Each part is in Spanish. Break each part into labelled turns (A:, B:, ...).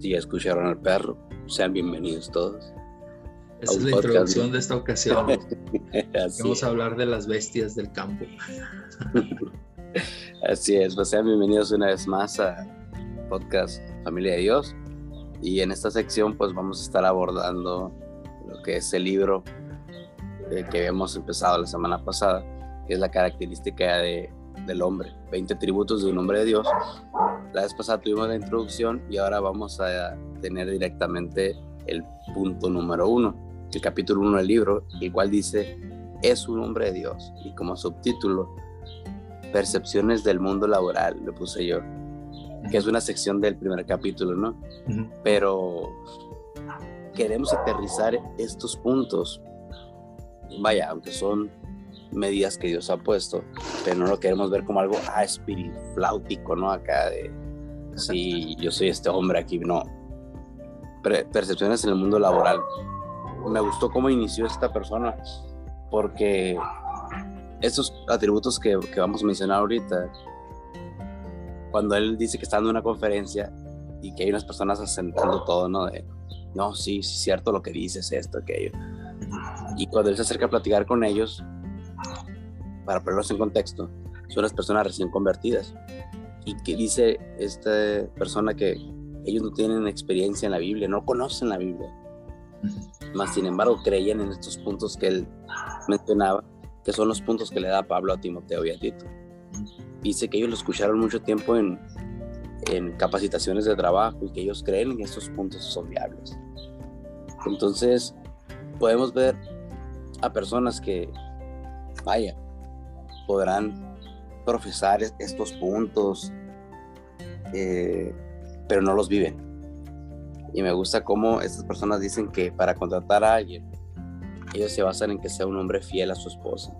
A: Si ya escucharon al perro, sean bienvenidos todos.
B: Esa es la introducción de esta ocasión. Vamos a hablar de las bestias del campo.
A: Así es, pues sean bienvenidos una vez más a podcast Familia de Dios. Y en esta sección pues vamos a estar abordando lo que es el libro eh, que habíamos empezado la semana pasada, que es la característica de, del hombre, 20 tributos de un hombre de Dios. La vez pasada tuvimos la introducción y ahora vamos a tener directamente el punto número uno, el capítulo uno del libro, el cual dice, es un hombre de Dios. Y como subtítulo, percepciones del mundo laboral, le puse yo, que es una sección del primer capítulo, ¿no? Pero queremos aterrizar estos puntos, vaya, aunque son medidas que Dios ha puesto, pero no lo queremos ver como algo ah, flautico, ¿no? Acá de, sí, yo soy este hombre aquí, no. percepciones en el mundo laboral. Me gustó cómo inició esta persona, porque estos atributos que, que vamos a mencionar ahorita, cuando él dice que está dando una conferencia y que hay unas personas asentando todo, ¿no? De, no, sí, sí, cierto lo que dices, esto, aquello. Y cuando él se acerca a platicar con ellos, para ponerlos en contexto, son las personas recién convertidas. Y que dice esta persona que ellos no tienen experiencia en la Biblia, no conocen la Biblia. Más sin embargo, creían en estos puntos que él mencionaba, que son los puntos que le da Pablo a Timoteo y a Tito. Dice que ellos lo escucharon mucho tiempo en, en capacitaciones de trabajo y que ellos creen que estos puntos son viables. Entonces, podemos ver a personas que, vaya, podrán profesar estos puntos, eh, pero no los viven. Y me gusta cómo estas personas dicen que para contratar a alguien, ellos se basan en que sea un hombre fiel a su esposa.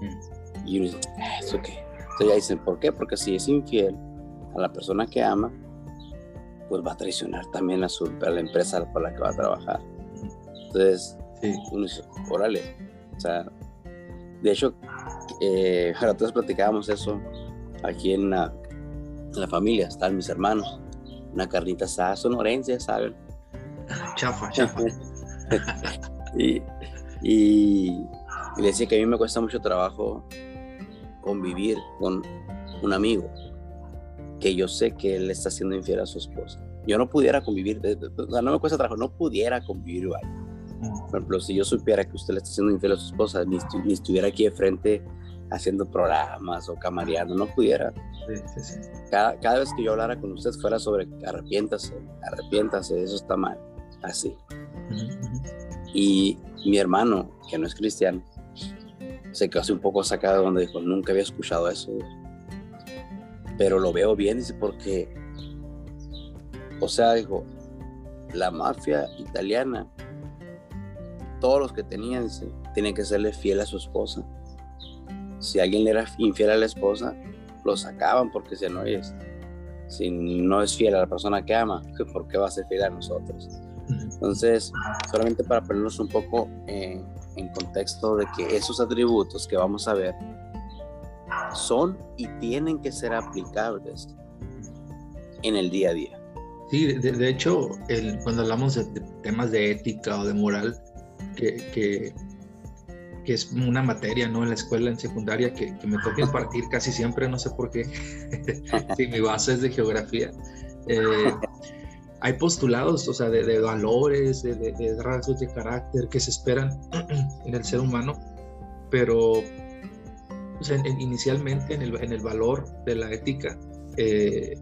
A: Mm. Y uno dice, ah, ¿eso qué? Entonces ya dicen, ¿por qué? Porque si es infiel a la persona que ama, pues va a traicionar también a, su, a la empresa por la que va a trabajar. Entonces, uno dice, órale. O sea, de hecho, eh, nosotros platicábamos eso aquí en la, familia, están mis hermanos, una carnita asada sonorense, ya saben.
B: Chafa, chafa.
A: y, y, le decía que a mí me cuesta mucho trabajo convivir con un amigo que yo sé que él está siendo infiel a su esposa. Yo no pudiera convivir, o sea, no me cuesta trabajo, no pudiera convivir igual. Por ejemplo, si yo supiera que usted le está haciendo infiel a su esposa, ni, estuviera aquí de frente haciendo programas o camareando, no pudiera. Cada, cada, vez que yo hablara con usted fuera sobre arrepiéntase, arrepiéntase, eso está mal, así. Y mi hermano, que no es cristiano, se quedó así un poco sacado donde dijo, nunca había escuchado eso. Pero lo veo bien, dice, porque, o sea, dijo, la mafia italiana todos los que tenían, tienen que serle fiel a su esposa. Si alguien le era infiel a la esposa, lo sacaban porque si no es, si no es fiel a la persona que ama, ¿por qué va a ser fiel a nosotros? Entonces, solamente para ponernos un poco en, en contexto de que esos atributos que vamos a ver son y tienen que ser aplicables en el día a día.
B: Sí, de, hecho, el, cuando hablamos de, temas de ética o de moral, que, que, es una materia, ¿no? En la escuela, en secundaria, que, me toca impartir casi siempre, no sé por qué. sí, mi base es de geografía. Eh, hay postulados, o sea, de, valores, de, rasgos de carácter que se esperan en el ser humano, pero inicialmente en el, en el, valor de la ética, eh,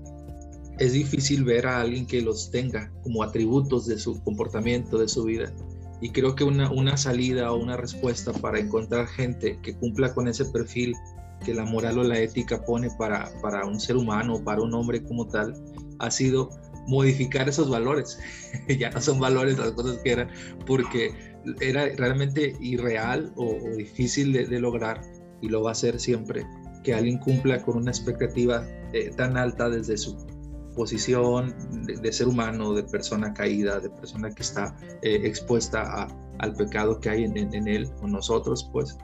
B: es difícil ver a alguien que los tenga como atributos de su comportamiento, de su vida. Y creo que una, una salida o una respuesta para encontrar gente que cumpla con ese perfil que la moral o la ética pone para, para un ser humano, para un hombre como tal, ha sido modificar esos valores. ya no son valores las cosas que eran, porque era realmente irreal o, difícil de, lograr, y lo va a ser siempre, que alguien cumpla con una expectativa eh, tan alta desde su posición de, ser humano, de persona caída, de persona que está eh, expuesta al pecado que hay en, él o nosotros, pues.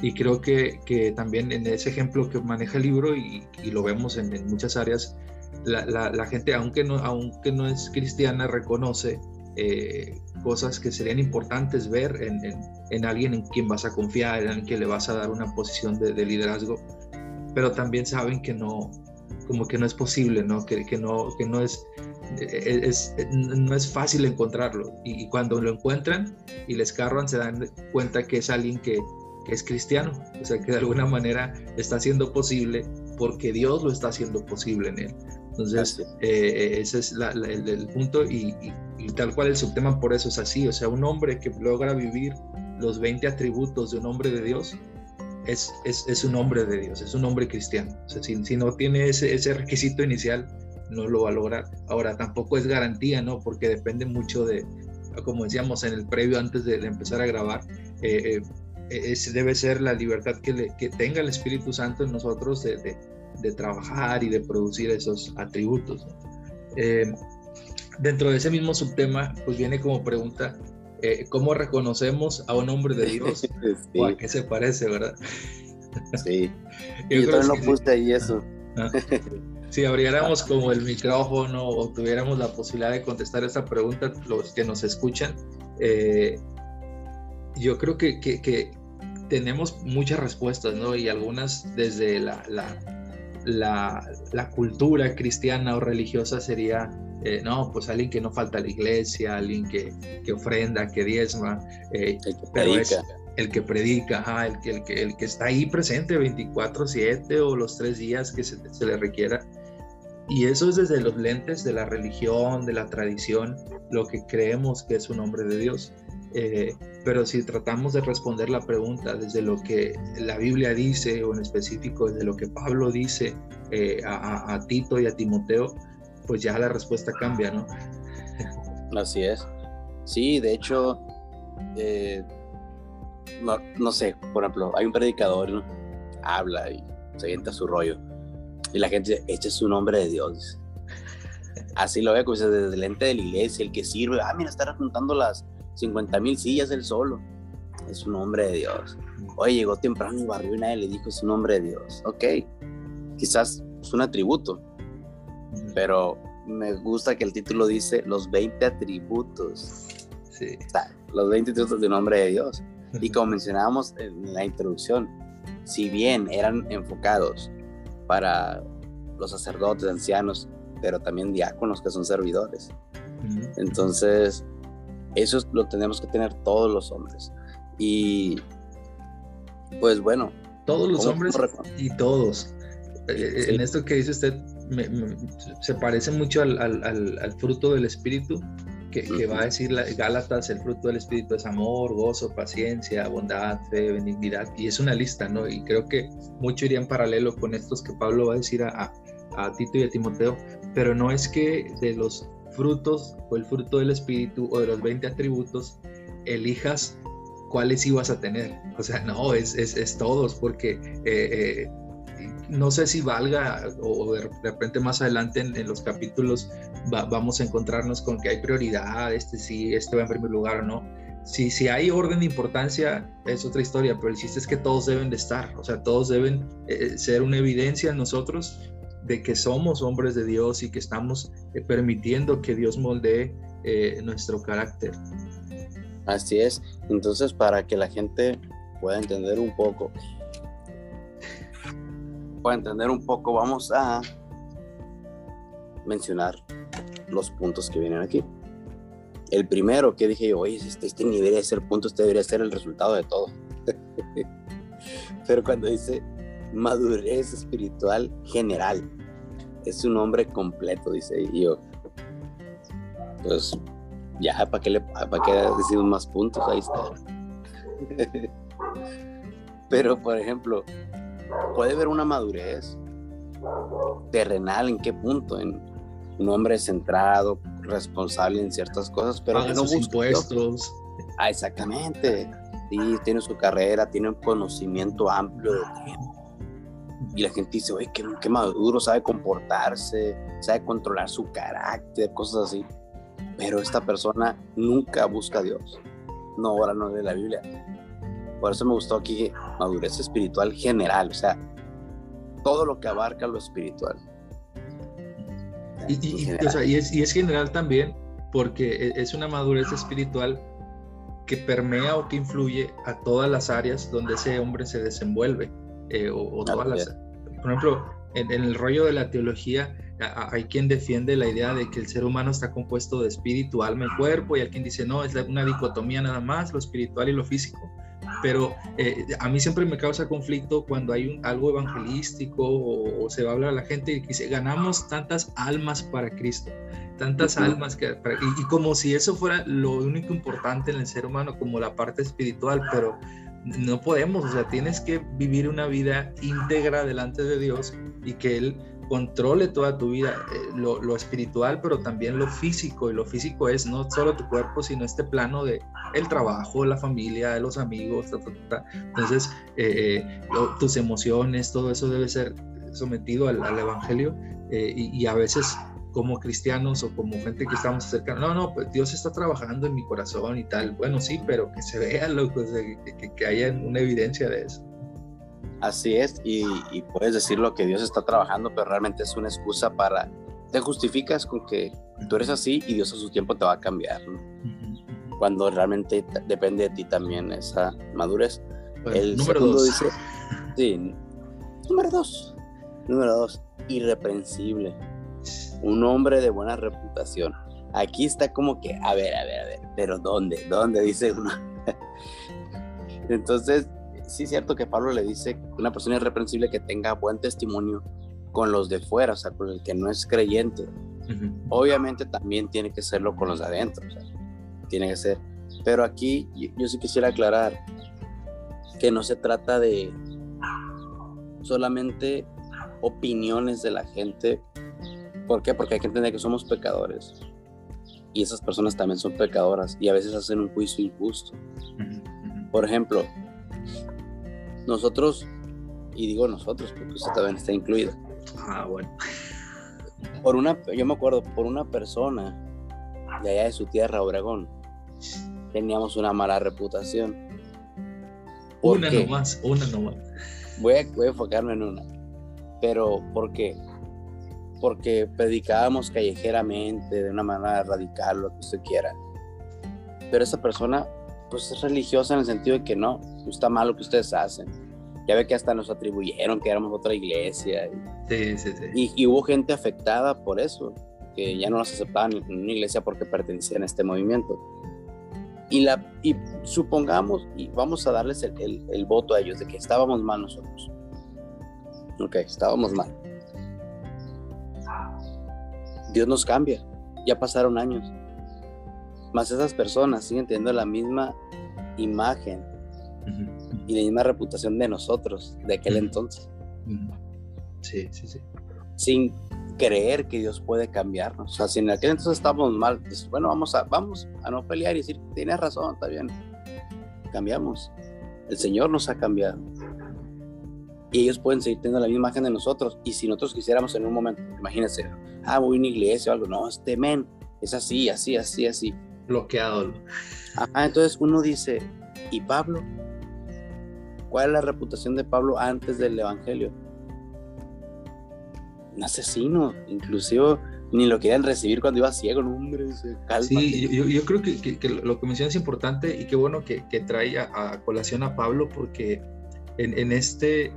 B: Y creo que, que, también en ese ejemplo que maneja el libro, y, lo vemos en, muchas áreas, la, gente, aunque no, aunque no es cristiana, reconoce eh, cosas que serían importantes ver en, alguien en quien vas a confiar, en que le vas a dar una posición de, liderazgo, pero también saben que no, como que no es posible, ¿no? Que, que no, que no es, es, no es fácil encontrarlo. Y, cuando lo encuentran y les cargan, se dan cuenta que es alguien que, que es cristiano, o sea, que de alguna manera está siendo posible porque Dios lo está haciendo posible en él. Entonces, eh, eh, ese es el, punto y, tal cual el subtema por eso es así, o sea, un hombre que logra vivir los 20 atributos de un hombre de Dios es, es, es un hombre de Dios, es un hombre cristiano. Si, si no tiene ese, ese, requisito inicial, no lo va a lograr. Ahora, tampoco es garantía, ¿no? Porque depende mucho de, como decíamos en el previo antes de, empezar a grabar, eh, debe ser la libertad que, le, que tenga el Espíritu Santo en nosotros de, de trabajar y de producir esos atributos. Eh, dentro de ese mismo subtema, pues viene como pregunta, eh, ¿cómo reconocemos a un hombre de Dios o a qué se parece, verdad?
A: Sí, yo, también lo puse ahí eso.
B: Ah. Si abriéramos como el micrófono o tuviéramos la posibilidad de contestar esta pregunta, los que nos escuchan, eh, yo creo que, que, tenemos muchas respuestas, ¿no? Y algunas desde la, la la, cultura cristiana o religiosa sería, eh, no, pues alguien que no falta a la iglesia, alguien que, ofrenda, que diezma, eh, el que predica. el que predica, el, que, el, que, el que está ahí presente 24/7 o los tres días que se, se le requiera. Y eso es desde los lentes de la religión, de la tradición, lo que creemos que es un hombre de Dios. Eh, pero si tratamos de responder la pregunta desde lo que la Biblia dice o en específico desde lo que Pablo dice eh, a, Tito y a Timoteo, pues ya la respuesta cambia, ¿no?
A: Así es. Sí, de hecho, eh, no, sé, por ejemplo, hay un predicador, ¿no? habla y se sienta su rollo. Y la gente dice, este es un hombre de Dios. Así lo ve, pues desde el lente de la iglesia, el que sirve, ah, mira, está juntando las, 50 mil sillas él solo. Es un hombre de Dios. Oye, llegó temprano y barrió y nadie le dijo es un hombre de Dios. Ok, quizás es un atributo, pero me gusta que el título dice los 20 atributos. Sí. los 20 atributos de un hombre de Dios. Y como mencionábamos en la introducción, si bien eran enfocados para los sacerdotes, ancianos, pero también diáconos que son servidores. Entonces, eso lo tenemos que tener todos los hombres. Y pues bueno.
B: Todos los hombres y todos. Eh, eh, en esto que dice usted, se parece mucho al, al, al, fruto del Espíritu, que, que, va a decir la, Gálatas, el fruto del Espíritu es amor, gozo, paciencia, bondad, fe, benignidad, y es una lista, ¿no? Y creo que mucho iría en paralelo con estos que Pablo va a decir a, a Tito y a Timoteo, pero no es que de los frutos o el fruto del Espíritu o de los 20 atributos, elijas cuáles ibas a tener. O sea, no, es, es, todos, porque eh, eh, no sé si valga o, de repente más adelante en, los capítulos vamos a encontrarnos con que hay prioridad, este sí, este va en primer lugar o no. Si, si hay orden de importancia, es otra historia, pero el chiste es que todos deben de estar, o sea, todos deben eh, ser una evidencia en nosotros de que somos hombres de Dios y que estamos eh, permitiendo que Dios moldee eh, nuestro carácter.
A: Así es. Entonces, para que la gente pueda entender un poco, pueda entender un poco, vamos a mencionar los puntos que vienen aquí. El primero que dije yo, oye, este, este ni debería ser punto, este debería ser el resultado de todo. Pero cuando dice madurez espiritual general. Es un hombre completo, dice yo. Pues ya, ¿para qué, le, para qué decimos más puntos? Ahí está. Pero, por ejemplo, puede haber una madurez terrenal, ¿en qué punto? En un hombre centrado, responsable en ciertas cosas, pero
B: que no sus impuestos.
A: Ah, exactamente. Sí, tiene su carrera, tiene un conocimiento amplio de tiempo y la gente dice, oye, qué, maduro, sabe comportarse, sabe controlar su carácter, cosas así. Pero esta persona nunca busca a Dios. No, ahora no lee la Biblia. Por eso me gustó aquí madurez espiritual general, o sea, todo lo que abarca lo espiritual.
B: Y, es, y es general también porque e, es una madurez espiritual que permea o que influye a todas las áreas donde ese hombre se desenvuelve. Eh, o, todas las, por ejemplo, en, el rollo de la teología hay quien defiende la idea de que el ser humano está compuesto de espíritu, alma y cuerpo, y hay quien dice, no, es una dicotomía nada más, lo espiritual y lo físico. Pero eh, a mí siempre me causa conflicto cuando hay un, algo evangelístico o, se va a hablar a la gente y dice, ganamos tantas almas para Cristo tantas almas que y, como si eso fuera lo único importante en el ser humano como la parte espiritual pero no podemos o sea tienes que vivir una vida íntegra delante de Dios y que él controle toda tu vida eh, lo, espiritual pero también lo físico y lo físico es no solo tu cuerpo sino este plano de el trabajo la familia los amigos entonces eh, eh, tus emociones todo eso debe ser sometido al, evangelio y, a veces como cristianos o como gente que estamos cerca, no, no, pues Dios está trabajando en mi corazón y tal. Bueno, sí, pero que se vea, loco, que, que, haya una evidencia de eso.
A: Así es, y, puedes decir lo que Dios está trabajando, pero realmente es una excusa para, te justificas con que tú eres así y Dios a su tiempo te va a cambiar, Cuando realmente depende de ti también esa madurez.
B: el número dos. dice,
A: sí, número dos, número dos, irreprensible un hombre de buena reputación. Aquí está como que, a ver, a ver, a ver, pero ¿dónde? ¿Dónde? Dice uno. Entonces, sí es cierto que Pablo le dice una persona irreprensible que tenga buen testimonio con los de fuera, o sea, con el que no es creyente. Obviamente también tiene que serlo con los de adentro, o sea, tiene que ser. Pero aquí yo, yo sí quisiera aclarar que no se trata de solamente opiniones de la gente ¿Por qué? Porque hay que entender que somos pecadores. Y esas personas también son pecadoras y a veces hacen un juicio injusto. Por ejemplo, nosotros, y digo nosotros porque usted también está incluido.
B: Ah, bueno.
A: Por una, yo me acuerdo, por una persona de allá de su tierra, Obregón, teníamos una mala reputación.
B: Una nomás, una nomás.
A: Voy a, voy a enfocarme en una. Pero, ¿por qué? porque predicábamos callejeramente, de una manera radical, lo que usted quiera. Pero esa persona, pues es religiosa en el sentido de que no, está mal lo que ustedes hacen. Ya ve que hasta nos atribuyeron que éramos otra iglesia.
B: Sí, sí, sí.
A: Y, hubo gente afectada por eso, que ya no nos aceptaban en una iglesia porque pertenecían a este movimiento. Y, la, y supongamos, y vamos a darles el, el voto a ellos de que estábamos mal nosotros. Ok, estábamos mal Dios nos cambia. Ya pasaron años. Más esas personas siguen teniendo la misma imagen y la misma reputación de nosotros, de aquel entonces.
B: Sí, sí, sí.
A: Sin creer que Dios puede cambiarnos. O sea, si en aquel entonces estábamos mal, pues bueno, vamos a, vamos a no pelear y decir, tienes razón, está bien. Cambiamos. El Señor nos ha cambiado y ellos pueden seguir teniendo la misma imagen de nosotros. Y si nosotros quisiéramos en un momento, imagínense, ah, voy a una iglesia o algo, no, este men es así, así, así, así.
B: Bloqueado.
A: Ajá, entonces uno dice, ¿y Pablo? ¿Cuál es la reputación de Pablo antes del Evangelio? Un asesino, inclusive ni lo querían recibir cuando iba ciego, no, hombre,
B: Sí, yo, creo que, lo que mencionas es importante y qué bueno que, que trae a, colación a Pablo porque en, en, este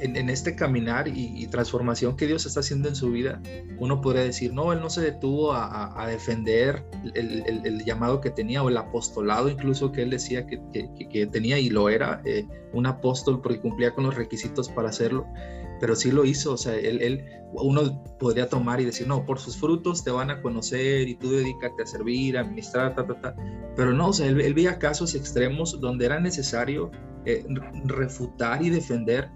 B: en, este caminar y, transformación que Dios está haciendo en su vida, uno podría decir, no, él no se detuvo a, defender el, llamado que tenía o el apostolado incluso que él decía que, que, tenía y lo era, eh, un apóstol porque cumplía con los requisitos para hacerlo, pero sí lo hizo, o sea, él, él, uno podría tomar y decir, no, por sus frutos te van a conocer y tú dedícate a servir, a administrar, ta, ta, ta, pero no, o sea, él, veía casos extremos donde era necesario eh, refutar y defender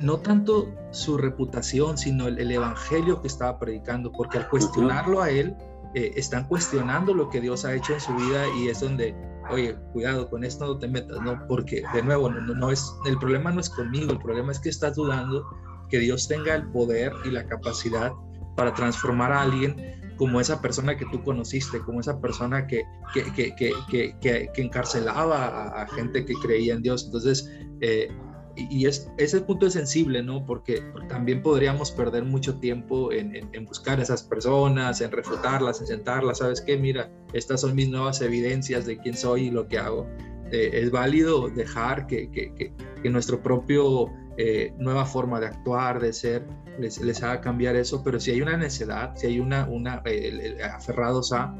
B: no tanto su reputación, sino el, evangelio que estaba predicando, porque al cuestionarlo a él, eh, están cuestionando lo que Dios ha hecho en su vida y es donde, oye, cuidado, con esto no te metas, ¿no? Porque, de nuevo, no, no es, el problema no es conmigo, el problema es que estás dudando que Dios tenga el poder y la capacidad para transformar a alguien como esa persona que tú conociste, como esa persona que, que, que, que encarcelaba a, gente que creía en Dios. Entonces, eh, y, es, ese punto es sensible, ¿no? Porque, también podríamos perder mucho tiempo en, buscar a esas personas, en refutarlas, en sentarlas, ¿sabes qué? Mira, estas son mis nuevas evidencias de quién soy y lo que hago. Eh, es válido dejar que, que, que, nuestro propio eh, nueva forma de actuar, de ser, les, les, haga cambiar eso, pero si hay una necedad, si hay una, una eh, aferrados a,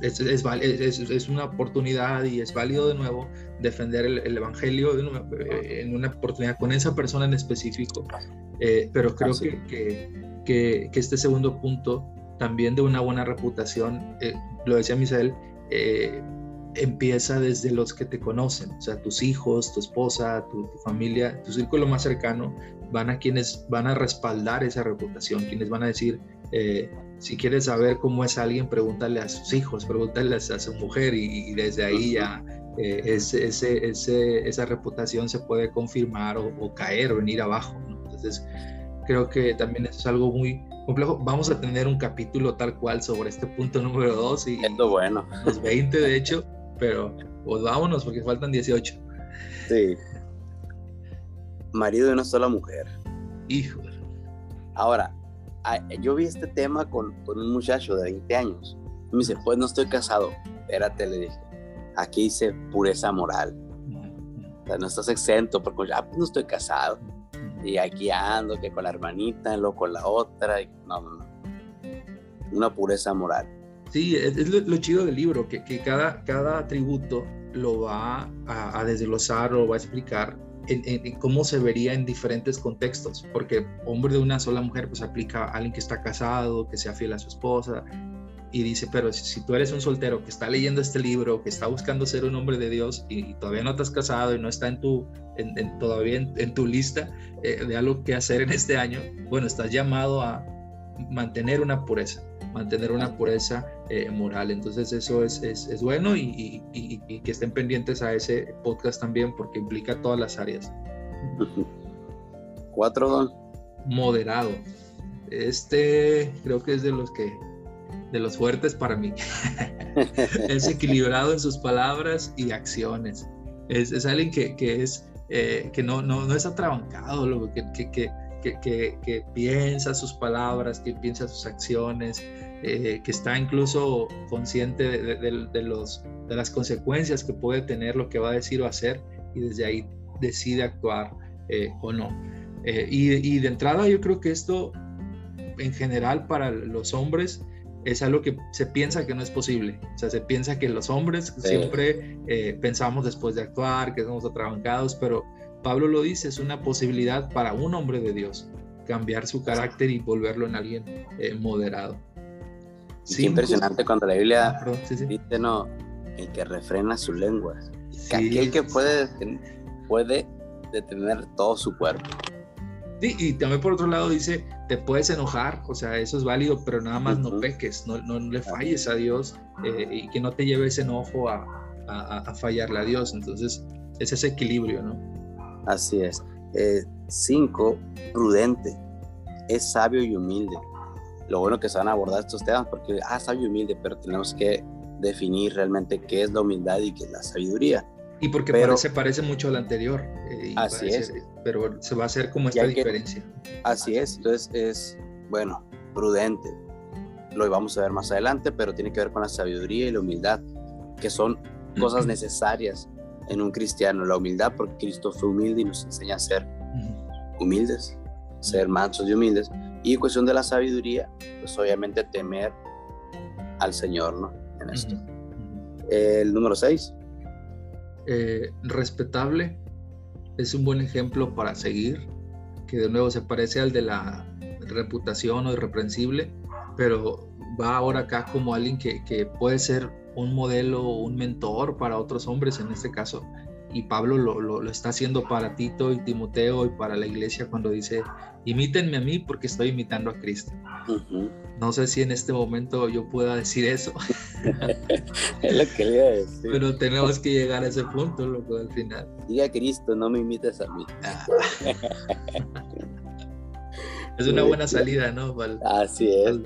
B: es, es, es, una oportunidad y es válido de nuevo defender el, Evangelio eh, en una oportunidad con esa persona en específico. Eh, pero creo que, que, que, este segundo punto, también de una buena reputación, eh, lo decía Misael, empieza desde los que te conocen, o sea, tus hijos, tu esposa, tu, tu, familia, tu círculo más cercano, van a quienes van a respaldar esa reputación, quienes van a decir, si quieres saber cómo es alguien, pregúntale a sus hijos, pregúntale a su mujer y, desde ahí ya eh, ese, ese, esa reputación se puede confirmar o, caer o venir abajo. Entonces, creo que también eso es algo muy complejo. Vamos a tener un capítulo tal cual sobre este punto número 2 y
A: bueno.
B: los 20 de hecho, pero pues vámonos porque faltan 18.
A: Sí. Marido de una sola mujer.
B: Hijo.
A: Ahora, yo vi este tema con, con, un muchacho de 20 años. me dice, pues no estoy casado. Espérate, le dije. Aquí dice pureza moral. O sea, no estás exento porque ya pues no estoy casado. Y aquí ando, que con la hermanita, luego con la otra. no, no, no. Una pureza moral.
B: Sí, es, lo, chido del libro, que, cada, cada atributo lo va a, a desglosar o va a explicar en, cómo se vería en diferentes contextos, porque hombre de una sola mujer pues aplica a alguien que está casado, que sea fiel a su esposa, y dice, pero si, tú eres un soltero que está leyendo este libro, que está buscando ser un hombre de Dios y, todavía no te casado y no está en tu, en, todavía en, tu lista eh, de algo que hacer en este año, bueno, estás llamado a mantener una pureza, mantener una pureza eh, moral. Entonces eso es, es, es bueno y, y, y, que estén pendientes a ese podcast también porque implica todas las áreas.
A: Cuatro, don.
B: Moderado. Este creo que es de los que de los fuertes para mí. es equilibrado en sus palabras y acciones. Es, es alguien que, que es eh, que no, no, no es atrabancado, que, que, que, que, piensa sus palabras, que piensa sus acciones, eh, que está incluso consciente de, los, de las consecuencias que puede tener lo que va a decir o hacer y desde ahí decide actuar eh, o no. Eh, y, y, de entrada yo creo que esto en general para los hombres es algo que se piensa que no es posible. O sea, se piensa que los hombres siempre pensamos después de actuar, que somos atrabancados, pero Pablo lo dice, es una posibilidad para un hombre de Dios cambiar su carácter y volverlo en alguien eh, moderado.
A: Sí, impresionante cuando la Biblia ah, dice, no, el que refrena su lengua, aquel que puede, puede detener todo su cuerpo.
B: Sí, y también por otro lado dice, te puedes enojar, o sea, eso es válido, pero nada más no peques, no, no, le falles a Dios eh, y que no te lleve ese enojo a, a, a fallarle a Dios. Entonces, es ese equilibrio, ¿no?
A: Así es. Eh, cinco, prudente. Es sabio y humilde. Lo bueno que se van a abordar estos temas porque, ah, sabio y humilde, pero tenemos que definir realmente qué es la humildad y qué es la sabiduría.
B: Y porque parece, parece mucho al anterior.
A: Eh, así es.
B: Pero se va a hacer como esta diferencia.
A: Así es. Entonces es, bueno, prudente. Lo vamos a ver más adelante, pero tiene que ver con la sabiduría y la humildad, que son cosas necesarias en un cristiano, la humildad, porque Cristo fue humilde y nos enseña a ser humildes, ser mansos y humildes. Y en cuestión de la sabiduría, pues obviamente temer al Señor, ¿no? En esto. El número 6.
B: Eh, respetable es un buen ejemplo para seguir, que de nuevo se parece al de la reputación o irreprensible, pero va ahora acá como alguien que, que puede ser un modelo, un mentor para otros hombres en este caso. Y Pablo lo, lo, está haciendo para Tito y Timoteo y para la iglesia cuando dice, imítenme a mí porque estoy imitando a Cristo. No sé si en este momento yo pueda decir eso.
A: es lo que le decir.
B: Pero tenemos que llegar a ese punto, loco, al final.
A: Diga Cristo, no me imites a mí.
B: es una buena salida, ¿no?
A: Así es.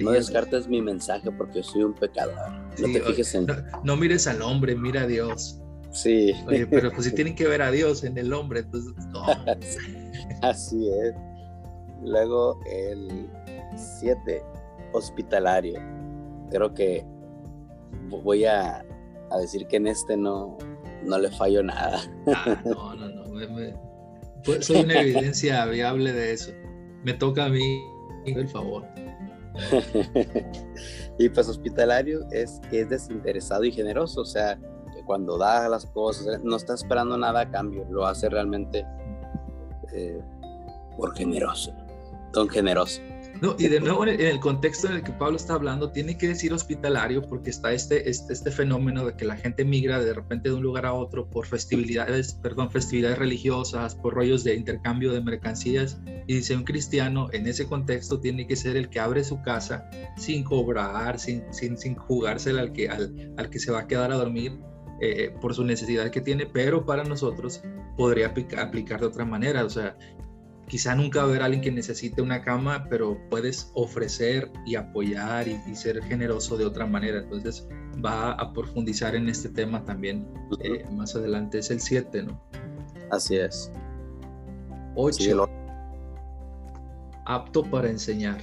A: No descartes mi mensaje porque soy un pecador. No te fijes en.
B: No, mires al hombre, mira a Dios.
A: Sí.
B: Oye, pero pues si tienen que ver a Dios en el hombre, entonces no.
A: Así es. Luego el 7, hospitalario. Creo que voy a, decir que en este no, no le fallo nada.
B: Ah, no, no, no. Pues, soy una evidencia viable de eso. Me toca a mí, el favor.
A: y pues hospitalario es que es desinteresado y generoso, o sea, que cuando da las cosas, no está esperando nada a cambio, lo hace realmente eh, por generoso, don generoso.
B: No, y de nuevo en el contexto en el que Pablo está hablando, tiene que decir hospitalario porque está este, este, este fenómeno de que la gente migra de repente de un lugar a otro por festividades, perdón, festividades religiosas, por rollos de intercambio de mercancías. Y dice un cristiano, en ese contexto tiene que ser el que abre su casa sin cobrar, sin, sin, sin jugársela al que, al, al que se va a quedar a dormir, eh, por su necesidad que tiene, pero para nosotros podría aplicar de otra manera. O sea, quizá nunca va a haber alguien que necesite una cama, pero puedes ofrecer y apoyar y, ser generoso de otra manera. Entonces va a profundizar en este tema también eh, más adelante. Es el 7, ¿no?
A: Así es.
B: 8. Apto para enseñar.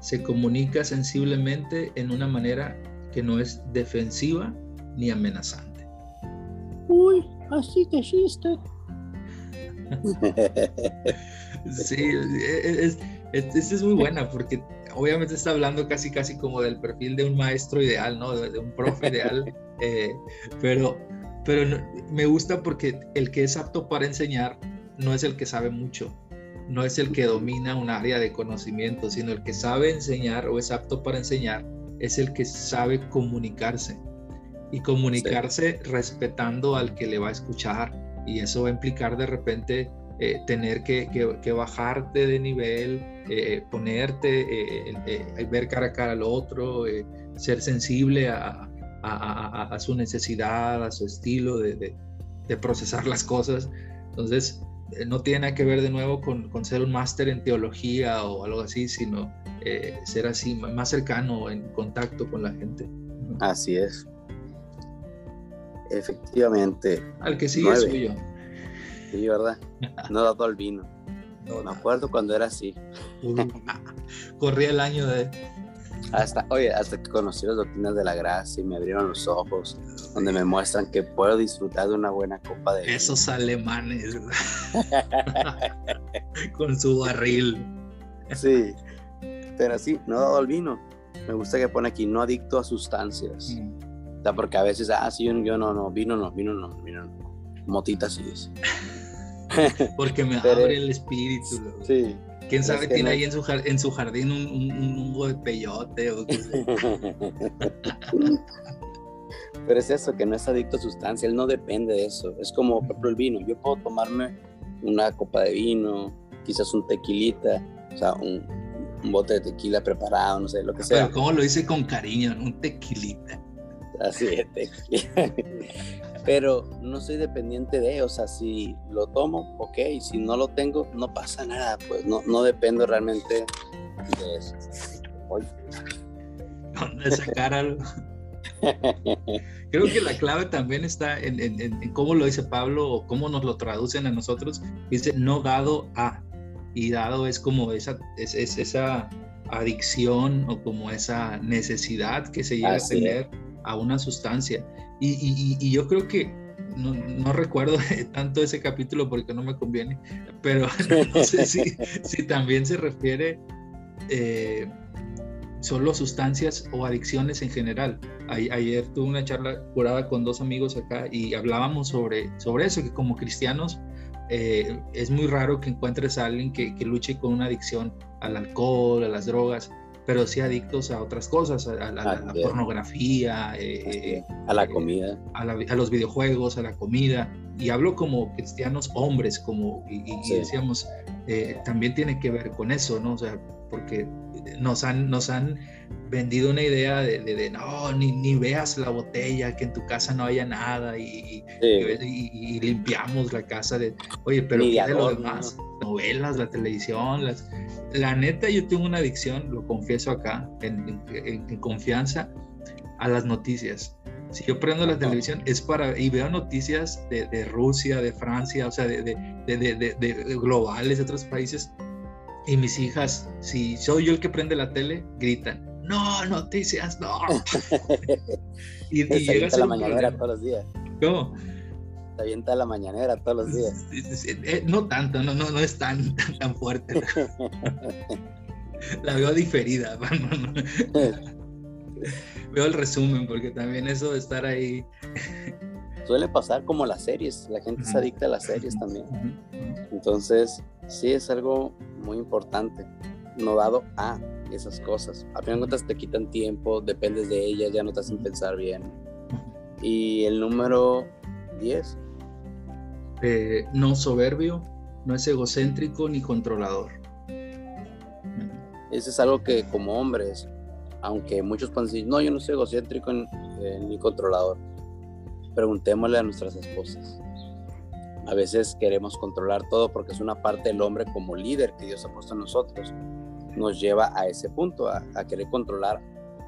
B: Se comunica sensiblemente en una manera que no es defensiva ni amenazante.
C: Uy, así que chiste.
B: Sí, es, es, es, muy buena porque obviamente está hablando casi casi como del perfil de un maestro ideal, ¿no? De, un profe ideal, eh, pero, pero me gusta porque el que es apto para enseñar no es el que sabe mucho, no es el que domina un área de conocimiento, sino el que sabe enseñar o es apto para enseñar es el que sabe comunicarse y comunicarse respetando al que le va a escuchar y eso va a implicar de repente eh, tener que, que, bajarte de nivel, eh, ponerte, eh, ver cara a cara al otro, ser sensible a, a, a, su necesidad, a su estilo de, de, procesar las cosas. Entonces, no tiene nada que ver de nuevo con, con ser un máster en teología o algo así, sino ser así, más cercano, en contacto con la gente.
A: Así es. Efectivamente.
B: Al que sigue soy yo.
A: Sí, ¿verdad? No dado al vino. No, me acuerdo cuando era así.
B: corría el año de...
A: Hasta, oye, hasta que conocí las doctrinas de la gracia y me abrieron los ojos, donde me muestran que puedo disfrutar de una buena copa de.
B: Esos alemanes, con su barril.
A: Sí, pero sí, no dado al vino. Me gusta que pone aquí, no adicto a sustancias. Mm. O sea, porque a veces, ah, sí, yo, yo no, no, vino no, vino no, vino no. Motita sí es.
B: Porque me abre el espíritu.
A: Sí.
B: ¿Quién sabe, tiene ahí en su, en su jardín un, un, de peyote o qué
A: Pero es eso, que no es adicto a sustancia, él no depende de eso. Es como, por ejemplo, el vino. Yo puedo tomarme una copa de vino, quizás un tequilita, o sea, un, un bote de tequila preparado, no sé, lo que sea.
B: Pero ¿cómo lo hice con cariño? Un tequilita.
A: Así es, tequila pero no soy dependiente de, o sea, si lo tomo, ok, si no lo tengo, no pasa nada, pues no, no dependo realmente de eso.
B: ¿Dónde sacar algo? Creo que la clave también está en, en, cómo lo dice Pablo o cómo nos lo traducen a nosotros. Dice no dado a. Y dado es como esa, es, esa adicción o como esa necesidad que se llega a tener a una sustancia. Y, yo creo que no, recuerdo tanto ese capítulo porque no me conviene, pero no sé si, también se refiere eh, solo sustancias o adicciones en general. ayer tuve una charla curada con dos amigos acá y hablábamos sobre, sobre eso, que como cristianos eh, es muy raro que encuentres a alguien que, que, luche con una adicción al alcohol, a las drogas, pero sí adictos a otras cosas, a, la, pornografía, eh,
A: eh, a la comida,
B: a, los videojuegos, a la comida. Y hablo como cristianos hombres, como, y, decíamos, eh, también tiene que ver con eso, ¿no? O sea, porque nos han, nos han vendido una idea de, no, ni, ni, veas la botella, que en tu casa no haya nada y, y, limpiamos la casa de, oye, pero ¿qué de lo demás? Novelas, la televisión, las, la neta, yo tengo una adicción, lo confieso acá, en, confianza, a las noticias. Si yo prendo la televisión es para, y veo noticias de, de Rusia, de Francia, o sea, de, de, de, globales, de otros países, y mis hijas, si soy yo el que prende la tele, gritan, no, noticias, no.
A: y, y llega a la mañanera todos los días.
B: ¿Cómo?
A: Se avienta la mañanera todos los días.
B: Eh, no tanto, no, no, no es tan, tan, fuerte. la veo diferida. veo el resumen, porque también eso de estar ahí.
A: Suele pasar como las series, la gente se adicta a las series también. Entonces, sí es algo muy importante, no dado a esas cosas. A fin de cuentas te quitan tiempo, dependes de ellas, ya no te hacen pensar bien. Y el número 10.
B: Eh, no soberbio, no es egocéntrico ni controlador.
A: Eso es algo que como hombres, aunque muchos pueden decir, no, yo no soy egocéntrico eh, ni controlador, preguntémosle a nuestras esposas. A veces queremos controlar todo porque es una parte del hombre como líder que Dios ha puesto en nosotros. Nos lleva a ese punto, a, querer controlar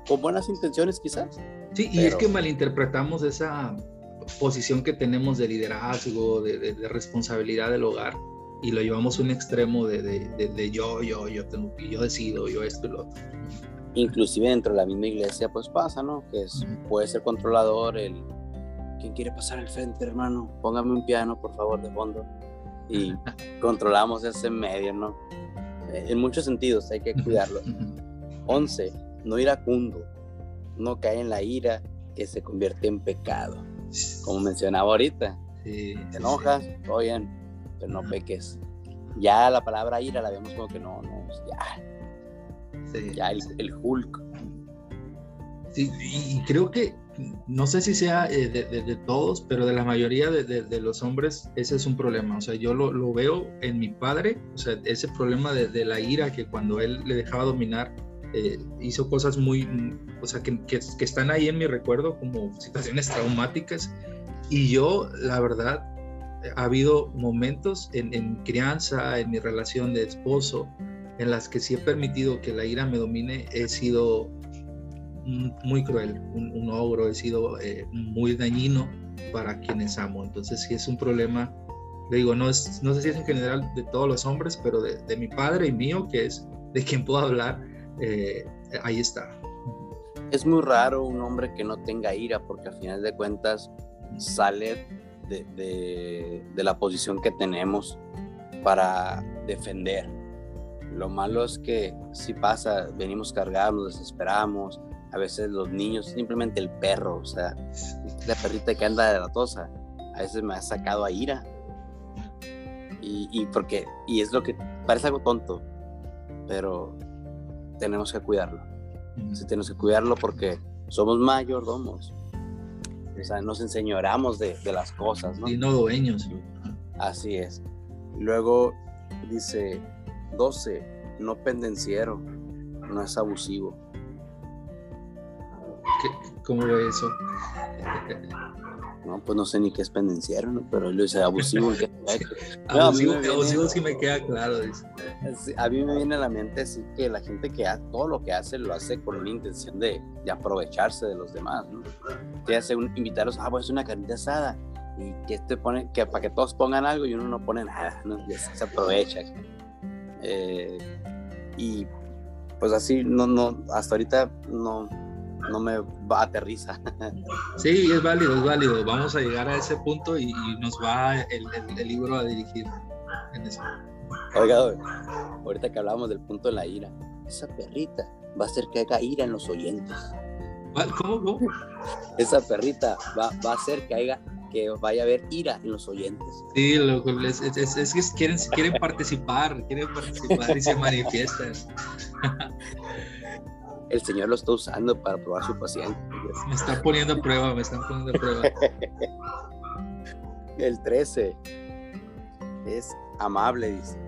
A: con buenas intenciones quizás.
B: Sí, y es que malinterpretamos esa posición que tenemos de liderazgo, de, responsabilidad del hogar, y lo llevamos a un extremo de, de, yo, yo, yo, tengo, yo decido, yo esto y lo otro.
A: Inclusive dentro de la misma iglesia pues pasa, ¿no? Que es, puede ser controlador el, ¿quién quiere pasar al frente, hermano? Póngame un piano, por favor, de fondo. Y controlamos ese medio, ¿no? En muchos sentidos hay que cuidarlo. 11. No iracundo. No cae en la ira que se convierte en pecado. Como mencionaba ahorita. te enojas, todo bien, pero no peques. Ya la palabra ira la vemos como que no, no, ya. Ya el, el Hulk.
B: Sí, y creo que no sé si sea eh, de, todos, pero de la mayoría de, los hombres ese es un problema. O sea, yo lo, veo en mi padre, o sea, ese problema de, la ira que cuando él le dejaba dominar, eh, hizo cosas muy, o sea, que, están ahí en mi recuerdo como situaciones traumáticas. Y yo, la verdad, ha habido momentos en, en crianza, en mi relación de esposo, en las que sí he permitido que la ira me domine, he sido muy cruel, un, ogro, he sido eh, muy dañino para quienes amo. Entonces sí es un problema, le digo, no, es, no sé si es en general de todos los hombres, pero de, mi padre y mío, que es de quien puedo hablar, eh, ahí está.
A: Es muy raro un hombre que no tenga ira, porque al final de cuentas sale de, de, de la posición que tenemos para defender. Lo malo es que si pasa, venimos cargados, nos desesperamos, a veces los niños, simplemente el perro, o sea, la perrita que anda de la tosa, a veces me ha sacado a ira. Y, porque, y es lo que parece algo tonto, pero tenemos que cuidarlo. Sí, tenemos que cuidarlo porque somos mayordomos. O sea, nos enseñoramos de, de las cosas, ¿no?
B: Y no dueños.
A: Así es. Luego dice 12, no pendenciero, no es abusivo.
B: ¿Cómo ve eso?
A: No, pues no sé ni qué es pendenciero, ¿no? Pero él dice abusivo.
B: abusivo, sí me queda claro.
A: A mí me viene a la mente así que la gente que hace todo lo que hace lo hace con una intención de, de aprovecharse de los demás, ¿no? Que hace un, invitarlos, ah, pues es una carnita asada y que este pone, que para que todos pongan algo y uno no pone nada, ¿no? se aprovecha. Eh, y pues así, no, no, hasta ahorita no, no me va aterriza.
B: Sí, es válido, es válido. Vamos a llegar a ese punto y, nos va el, libro a dirigir en eso.
A: Oiga, ahorita que hablábamos del punto de la ira, esa perrita va a hacer que haya ira en los oyentes.
B: ¿Cómo? ¿Cómo?
A: Esa perrita va, va a hacer que haya que vaya a haber ira en los oyentes.
B: Sí, es, es, que quieren, quieren participar, quieren participar y se manifiestan.
A: el Señor lo está usando para probar su paciencia.
B: Me están poniendo a prueba, me están poniendo a prueba.
A: el 13 es amable, dice.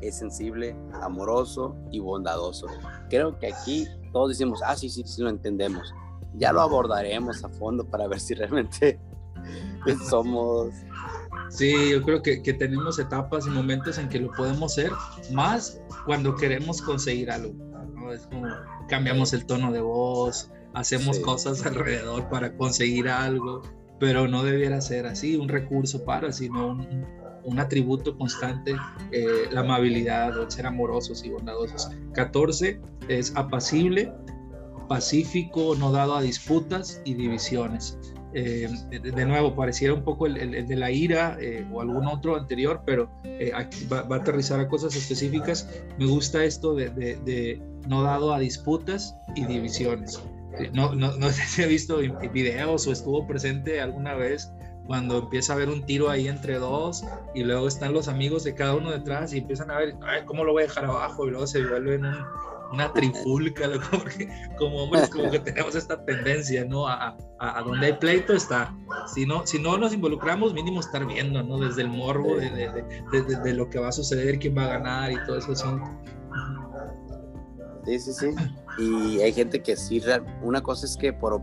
A: Es sensible, amoroso y bondadoso. Creo que aquí todos decimos, ah, sí, sí, sí, lo entendemos. Ya lo abordaremos a fondo para ver si realmente somos
B: Sí, yo creo que, que, tenemos etapas y momentos en que lo podemos ser, más cuando queremos conseguir algo. ¿No? Es como cambiamos el tono de voz, hacemos
A: Sí.
B: cosas alrededor para conseguir algo, pero no debiera ser así, un recurso para, sino un, un atributo constante, eh, la amabilidad el ser amorosos y bondadosos. 14 es apacible, pacífico, no dado a disputas y divisiones. Eh, de, nuevo, pareciera un poco el, el- el de la ira eh, o algún otro anterior, pero eh, aquí va, va a aterrizar a cosas específicas. Me gusta esto de, de- de no dado a disputas y divisiones. No, no, no sé si ha visto videos o estuvo presente alguna vez cuando empieza a haber un tiro ahí entre dos y luego están los amigos de cada uno detrás y empiezan a ver, "Ay, ¿cómo lo voy a dejar abajo? Y luego se vuelven un- una trifulca, porque como hombres como que tenemos esta tendencia, ¿no? A, a, a donde hay pleito está. Si no, si no nos involucramos, mínimo estar viendo, ¿no? Desde el morbo de, de, de, de- lo que va a suceder, quién va a ganar y todo eso. Son...
A: Sí, sí, sí. Y hay gente que sí, una cosa es que por,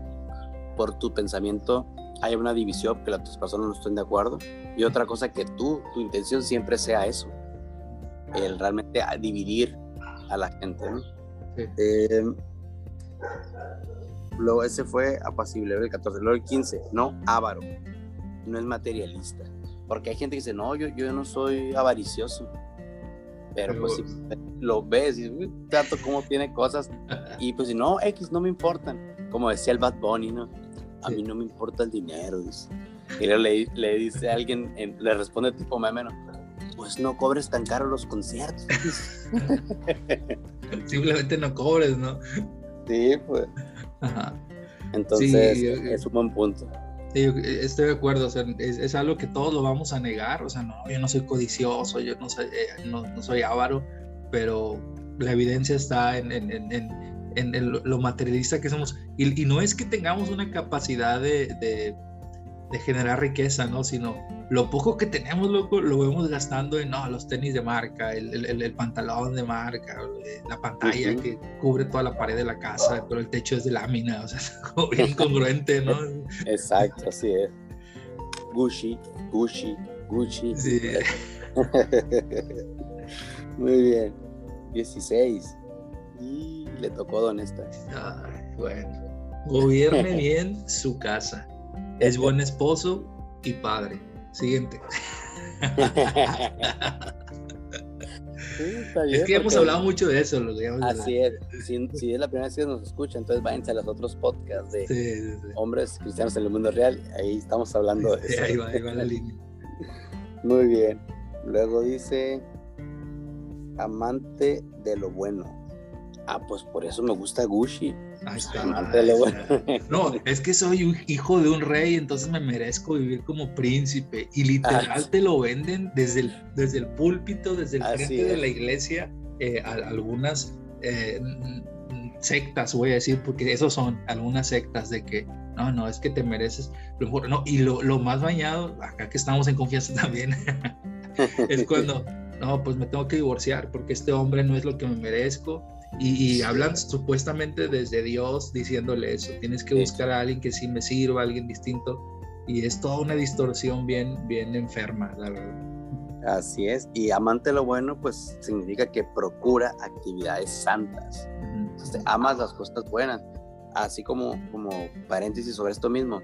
A: por tu pensamiento haya una división, que las otras personas no estén de acuerdo, y otra cosa que tú, tu intención siempre sea eso, el realmente dividir a la gente, ¿no?
B: Sí.
A: Eh, luego ese fue apacible, el 14. Luego el 15, no avaro, no es materialista. Porque hay gente que dice, no, yo, yo no soy avaricioso. Pero,
B: Pero-
A: pues si lo ves y trato cómo tiene cosas. Y pues si no, X no me importan. Como decía el Bad Bunny, ¿no? A
B: Sí.
A: mí no me importa el dinero. dice. Y luego le, le dice a alguien, en- le responde tipo meme, ¿no? Pues no cobres tan caro los conciertos.
B: Simplemente no cobres, ¿no?
A: sí, pues.
B: Ajá.
A: Entonces,
B: Sí, eh,
A: es un buen punto.
B: Sí, yo estoy de acuerdo, o sea, es, es algo que todos lo vamos a negar, o sea, no, yo no soy codicioso, yo no soy, eh, no, no soy avaro, pero la evidencia está en, en, en, en- en el- lo materialista que somos. Y, y no es que tengamos una capacidad de, de, de generar riqueza, ¿no? Sino lo poco que tenemos, loco, lo vemos gastando en no, los tenis de marca, el, el, pantalón de marca, la pantalla que cubre toda la pared de la casa, pero el techo es de lámina, o sea, es como bien congruente, ¿no?
A: Exacto, así es. Gucci, Gucci, Gucci.
B: Sí.
A: Muy bien. 16. Y le tocó Don esta.
B: Ay, bueno. Gobierne bien su casa. Es buen esposo y padre. Siguiente. Es que hemos hablado mucho de eso. Lo digamos,
A: Así es. Si, si es la primera vez que nos escucha, entonces váyanse a los otros podcasts de
B: Sí, sí, sí.
A: hombres cristianos en el mundo real. Ahí estamos hablando de
B: Sí,
A: eso.
B: ahí, va, ahí va la línea.
A: Muy bien. Luego dice amante de lo bueno. Ah, pues por eso me gusta Gucci.
B: Ahí está. No, es que soy un hijo de un rey, entonces me merezco vivir como príncipe. Y literal
A: Ah.
B: te lo venden desde el, desde el púlpito, desde el
A: Así
B: frente de la iglesia, eh, a- algunas eh, sectas, voy a decir, porque esos son algunas sectas de que no, no, es que te mereces lo mejor. No, y lo, lo más bañado, acá que estamos en confianza también, es cuando, no, pues me tengo que divorciar porque este hombre no es lo que me merezco. Y, y hablan supuestamente desde Dios diciéndole eso. Tienes que buscar a alguien que sí me sirva, alguien distinto. Y es toda una distorsión bien, bien enferma, la verdad.
A: Así es. Y amante lo bueno, pues significa que procura actividades santas. Entonces, amas las cosas buenas. Así como, como paréntesis sobre esto mismo.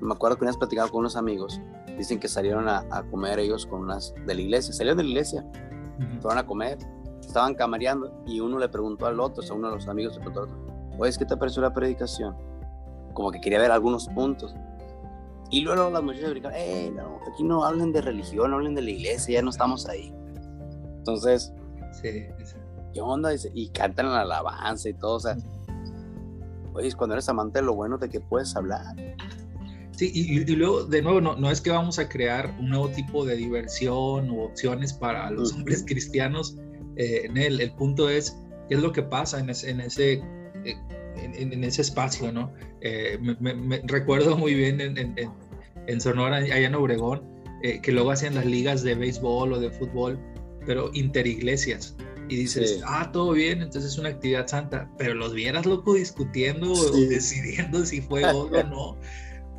A: Me acuerdo que una vez platicaba con unos amigos. Dicen que salieron a, a comer ellos con unas de la iglesia. Salieron de la iglesia,
B: Ujú.
A: fueron a comer, estaban camareando y uno le preguntó al otro, o sea, uno de los amigos le preguntó al otro, oye, ¿qué te pareció la predicación? Como que quería ver algunos puntos. Y luego las muchachas brincaron, eh, no, aquí no hablen de religión, no hablen de la iglesia, ya no estamos ahí. Entonces,
B: Sí, sí.
A: ¿qué onda? Y cantan la alabanza y todo, o sea, oye, cuando eres amante de lo bueno, ¿de qué puedes hablar?
B: Sí, y, y luego, de nuevo, no, no es que vamos a crear un nuevo tipo de diversión u opciones para los hombres cristianos. Eh, en el, el punto es, ¿qué es lo que pasa en ese, en ese, eh, en, en- ese espacio, no? Eh, me, me- me- recuerdo muy bien en, en- en- Sonora, allá en Obregón, eh, que luego hacían las ligas de béisbol o de fútbol, pero interiglesias. Y dices,
A: Sí.
B: ah, todo bien, entonces es una actividad santa, pero los vieras, loco, discutiendo o
A: Sí.
B: decidiendo si fue gol o no.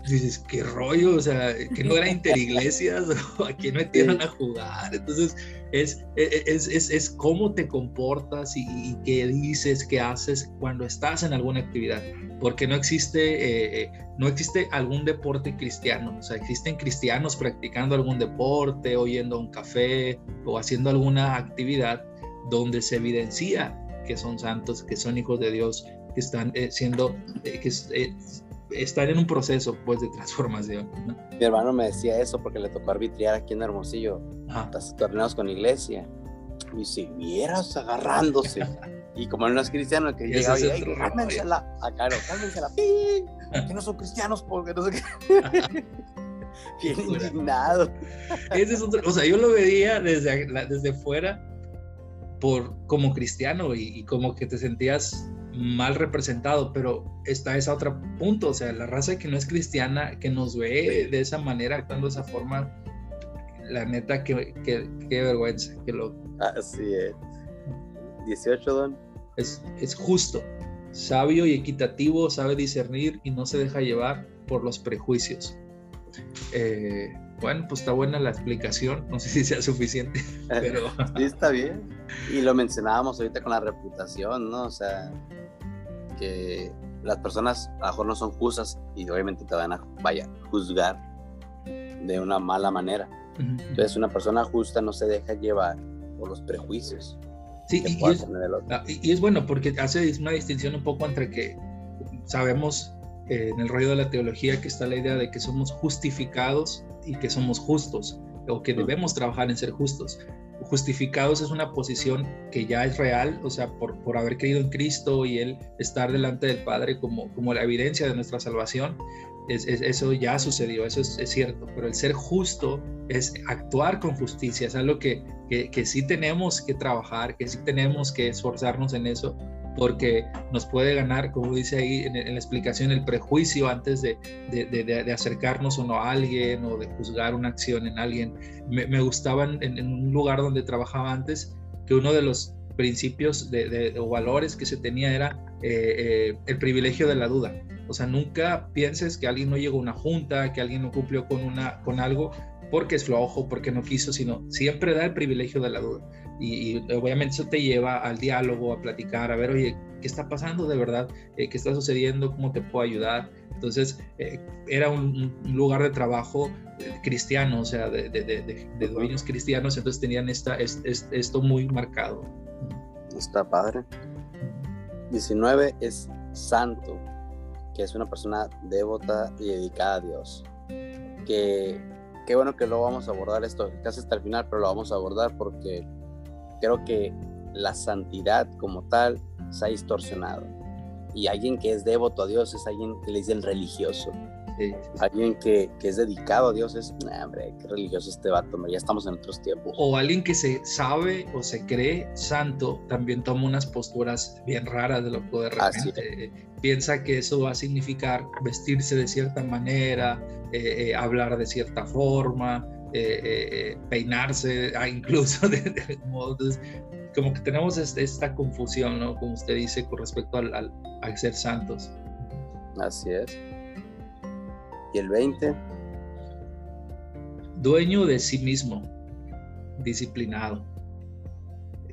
B: dices, qué rollo, o sea, que no era interiglesias o aquí no metieron a jugar. Entonces, es, es, es, es cómo te comportas y, qué dices, qué haces cuando estás en alguna actividad. Porque no existe, eh, eh, no existe algún deporte cristiano. O sea, existen cristianos practicando algún deporte, oyendo un café o haciendo alguna actividad donde se evidencia que son santos, que son hijos de Dios, que están eh, siendo, que están en un proceso pues de transformación.
A: Mi hermano me decía eso porque le tocó arbitrar aquí en Hermosillo, los torneos con iglesia. Y si vieras agarrándose. y como no es cristiano, que llega y cálmensela, acá no, cálmensela, que no son cristianos porque no sé qué. Bien indignado.
B: Ese es otro, o sea, yo lo veía desde, desde fuera por, como cristiano y, y como que te sentías mal representado, pero está ese otro punto, o sea, la raza que no es cristiana, que nos ve de esa manera, actuando de esa forma, la neta, que, qué vergüenza, que lo...
A: Así es. 18, Don.
B: Es, es justo, sabio y equitativo, sabe discernir y no se deja llevar por los prejuicios. Eh, bueno, pues está buena la explicación, no sé si sea suficiente, pero...
A: sí, está bien. Y lo mencionábamos ahorita con la reputación, ¿no? O sea, que las personas a lo mejor no son justas y obviamente te van a vaya, juzgar de una mala manera. Entonces una persona justa no se deja llevar por los prejuicios.
B: Sí, ah, y es, bueno porque hace una distinción un poco entre que sabemos eh, en el rollo de la teología que está la idea de que somos justificados y que somos justos o que debemos trabajar en ser justos. Justificados es una posición que ya es real, o sea, por, por haber creído en Cristo y Él estar delante del Padre como, como la evidencia de nuestra salvación, es, eso ya sucedió, eso es, cierto, pero el ser justo es actuar con justicia, es algo que, que, que sí tenemos que trabajar, que sí tenemos que esforzarnos en eso, porque nos puede ganar, como dice ahí en, la explicación, el prejuicio antes de, de, acercarnos o no a alguien o de juzgar una acción en alguien. Me, me gustaba en, un lugar donde trabajaba antes que uno de los principios o valores que se tenía era eh, eh, el privilegio de la duda. O sea, nunca pienses que alguien no llegó a una junta, que alguien no cumplió con, una, con algo porque es flojo, porque no quiso, sino siempre da el privilegio de la duda. Y, obviamente eso te lleva al diálogo, a platicar, a ver, oye, ¿qué está pasando de verdad? Eh, ¿Qué está sucediendo? ¿Cómo te puedo ayudar? Entonces, eh, era un, lugar de trabajo eh, cristiano, o sea, de, de, dueños cristianos, entonces tenían esta, esto muy marcado.
A: Está padre. 19 es santo, que es una persona devota y dedicada a Dios. Que qué bueno que lo vamos a abordar esto casi hasta el final, pero lo vamos a abordar porque creo que la santidad como tal se ha distorsionado. Y alguien que es devoto a Dios es alguien que le Alguien que, que, es dedicado a Dios es, hombre, qué religioso este vato, ya estamos en otros tiempos.
B: O alguien que se sabe o se cree santo también toma unas posturas bien raras de lo que de repente piensa que eso va a significar vestirse de cierta manera, eh, eh, hablar de cierta forma, eh, peinarse, ah, incluso de, de modos. Como que tenemos esta confusión, ¿no? Como usted dice, con respecto al, al, al ser santos.
A: Así es. ¿Y el 20?
B: Dueño de sí mismo, disciplinado.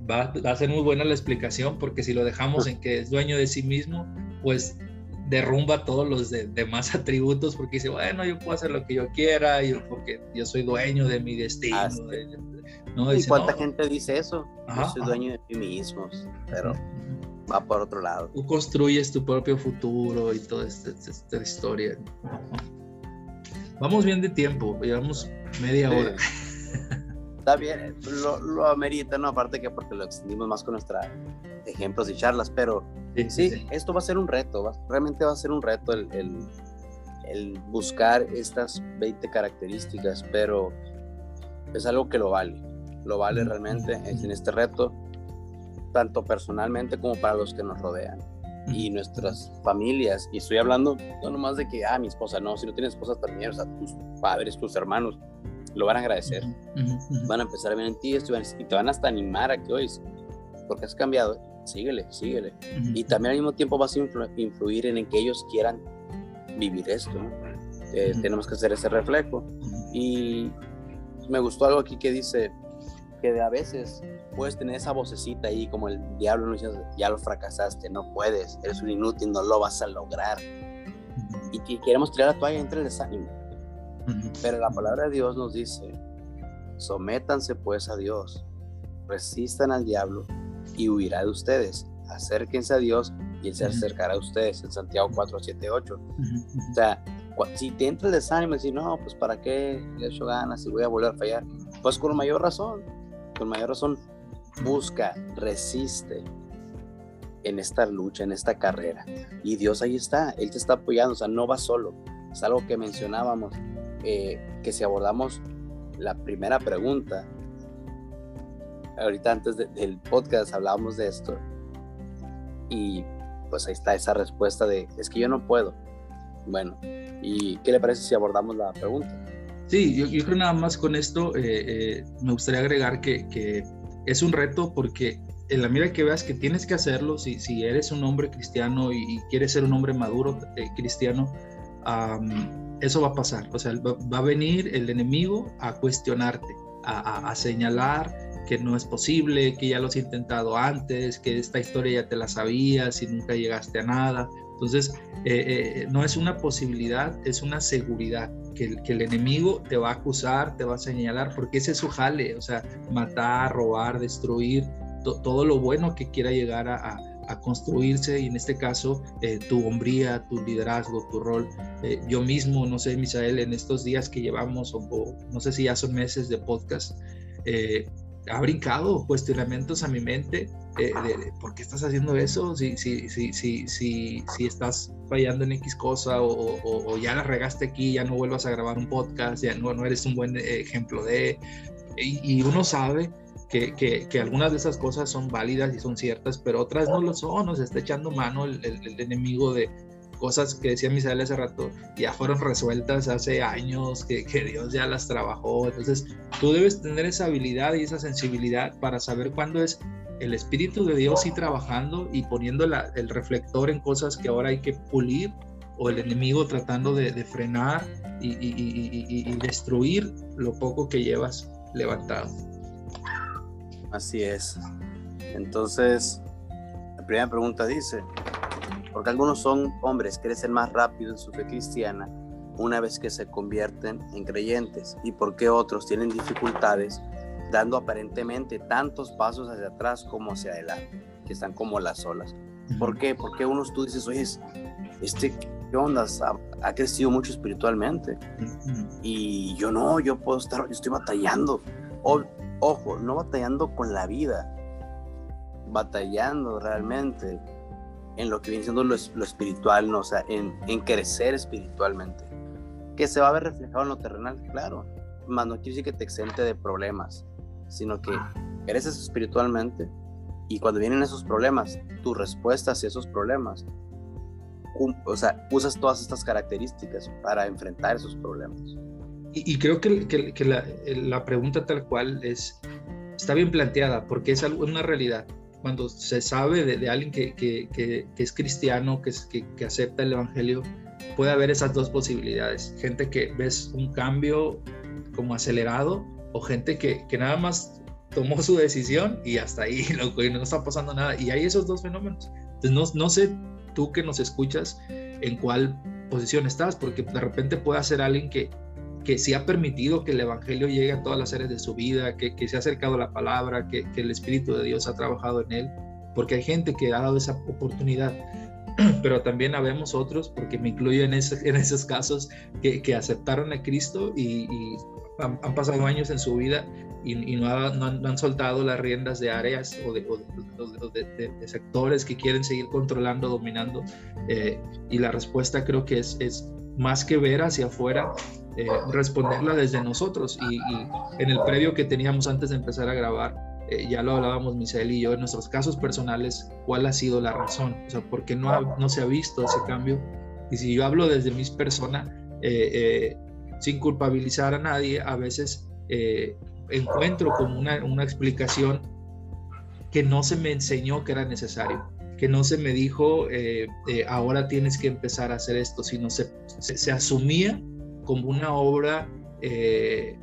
B: Va, va, a ser muy buena la explicación porque si lo dejamos en que es dueño de sí mismo, pues derrumba todos los demás atributos porque dice, bueno, yo puedo hacer lo que yo quiera, yo, porque yo soy dueño de mi destino. Ah,
A: ¿no? ¿Y cuánta gente dice eso? yo soy dueño de mí mismo, pero va por otro lado.
B: Tú construyes tu propio futuro y toda esta, esta historia. Vamos bien de tiempo, llevamos media hora.
A: Está bien, lo, lo, amerita, ¿no? Aparte que porque lo extendimos más con nuestros ejemplos y charlas, pero sí, esto va a ser un reto, realmente va a ser un reto el, el, el, buscar estas 20 características, pero es algo que lo vale, lo vale realmente en este reto, tanto personalmente como para los que nos rodean y nuestras familias. Y estoy hablando no nomás de que, ah, mi esposa, no, si no tienes esposa también, o sea, tus padres, tus hermanos, lo van a agradecer. Van a empezar a ver en ti esto y te van hasta animar a que, oye, porque has cambiado, síguele, síguele. Y también al mismo tiempo vas a influir en, que ellos quieran vivir esto. Eh, tenemos que hacer ese reflejo. Y me gustó algo aquí que dice que a veces puedes tener esa vocecita ahí como el diablo nos dice, ya lo fracasaste, no puedes, eres un inútil, no lo vas a lograr. Y que queremos tirar la toalla entre el desánimo. Pero la palabra de Dios nos dice, sométanse pues a Dios, resistan al diablo y huirá de ustedes. Acérquense a Dios y Él se acercará a ustedes en Santiago 4, 7, 8. O sea, si te entra el desánimo y decir, no, pues para qué le hecho ganas y voy a volver a fallar, pues con mayor razón, con mayor razón, busca, resiste en esta lucha, en esta carrera. Y Dios ahí está, Él te está apoyando, o sea, no va solo. Es algo que mencionábamos, eh, que si abordamos la primera pregunta, ahorita antes del podcast hablábamos de esto, y pues ahí está esa respuesta de, es que yo no puedo. Bueno, ¿y qué le parece si abordamos la pregunta?
B: Sí, yo, creo nada más con esto eh, eh, me gustaría agregar que, es un reto porque en la medida que veas que tienes que hacerlo, si, si eres un hombre cristiano y, quieres ser un hombre maduro eh, cristiano, eso va a pasar. O sea, va, a venir el enemigo a cuestionarte, a, señalar, que no es posible, que ya lo has intentado antes, que esta historia ya te la sabías y nunca llegaste a nada. Entonces, no es una posibilidad, es una seguridad, que, el enemigo te va a acusar, te va a señalar, porque ese es su jale, o sea, matar, robar, destruir, todo lo bueno que quiera llegar a, construirse y en este caso eh, tu hombría, tu liderazgo, tu rol. yo mismo, no sé, Misael, en estos días que llevamos, o, no sé si ya son meses de podcast, ha brincado cuestionamientos a mi mente eh, de, por qué estás haciendo eso, si, si, si, si, si, si estás fallando en X cosa o, o, ya la regaste aquí, ya no vuelvas a grabar un podcast, ya no, no eres un buen ejemplo de... Y, y uno sabe que, que, que, algunas de esas cosas son válidas y son ciertas, pero otras no lo son, nos está echando mano el, el, el enemigo de, cosas que decía Misael hace rato ya fueron resueltas hace años, que, que, Dios ya las trabajó. Entonces, tú debes tener esa habilidad y esa sensibilidad para saber cuándo es el Espíritu de Dios y trabajando y poniendo la, el reflector en cosas que ahora hay que pulir o el enemigo tratando de, de frenar y, y, y, y, destruir lo poco que llevas levantado.
A: Así es. Entonces, la primera pregunta dice, porque algunos son hombres que crecen más rápido en su fe cristiana una vez que se convierten en creyentes y porque otros tienen dificultades dando aparentemente tantos pasos hacia atrás como hacia adelante, que están como las olas. ¿Por qué? Porque unos tú dices, oye, este, ¿qué onda? Ha, crecido mucho espiritualmente. Y yo no, yo puedo estar, yo estoy batallando. O, ojo, no batallando con la vida, batallando realmente en lo que viene siendo lo, espiritual, ¿no? o sea, en, en, crecer espiritualmente. Que se va a ver reflejado en lo terrenal, claro, más no quiere decir que te exente de problemas, sino que creces espiritualmente y cuando vienen esos problemas, tu respuesta hacia esos problemas, o sea, usas todas estas características para enfrentar esos problemas.
B: Y, y creo que, que, que la, la, pregunta tal cual es, está bien planteada, porque es una realidad cuando se sabe de, alguien que, es cristiano, que, acepta el Evangelio, puede haber esas dos posibilidades. Gente que ves un cambio como acelerado o gente que, nada más tomó su decisión y hasta ahí no está pasando nada. Y hay esos dos fenómenos. Entonces no, no sé tú que nos escuchas en cuál posición estás, porque de repente puede ser alguien que, que sí ha permitido que el Evangelio llegue a todas las áreas de su vida, que, que se ha acercado a la palabra, que, que, el Espíritu de Dios ha trabajado en él, porque hay gente que ha dado esa oportunidad, pero también habemos otros, porque me incluyo en, ese, en esos casos, que, que, aceptaron a Cristo y, han, pasado años en su vida y, no, ha, no, han, no, han, soltado las riendas de áreas o de sectores que quieren seguir controlando, dominando. Eh, y la respuesta creo que es, es más que ver hacia afuera, eh, responderla desde nosotros. Y, en el previo que teníamos antes de empezar a grabar, eh, ya lo hablábamos Misael y yo en nuestros casos personales, cuál ha sido la razón, o sea, por qué no, no se ha visto ese cambio. Y si yo hablo desde mi persona, eh, sin culpabilizar a nadie, a veces encuentro como una, una explicación que no se me enseñó que era necesario que no se me dijo, eh, eh, ahora tienes que empezar a hacer esto, sino se, se, se, asumía como una obra, eh,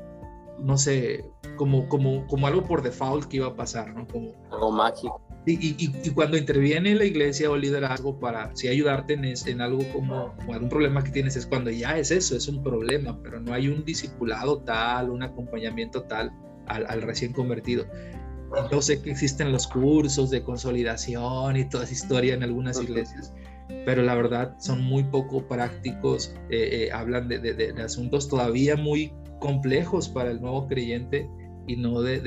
B: no sé, como, como, como algo por default que iba a pasar, ¿no? Como,
A: algo mágico.
B: Y, y, cuando interviene la iglesia o el liderazgo para sí ayudarte en, en algo como, algún problema que tienes, es cuando ya es eso, es un problema, pero no hay un discipulado tal, un acompañamiento tal al, al recién convertido. Yo sé que existen los cursos de consolidación y toda esa historia en algunas iglesias, pero la verdad son muy poco prácticos, eh, eh, hablan de, de, asuntos todavía muy complejos para el nuevo creyente y no de,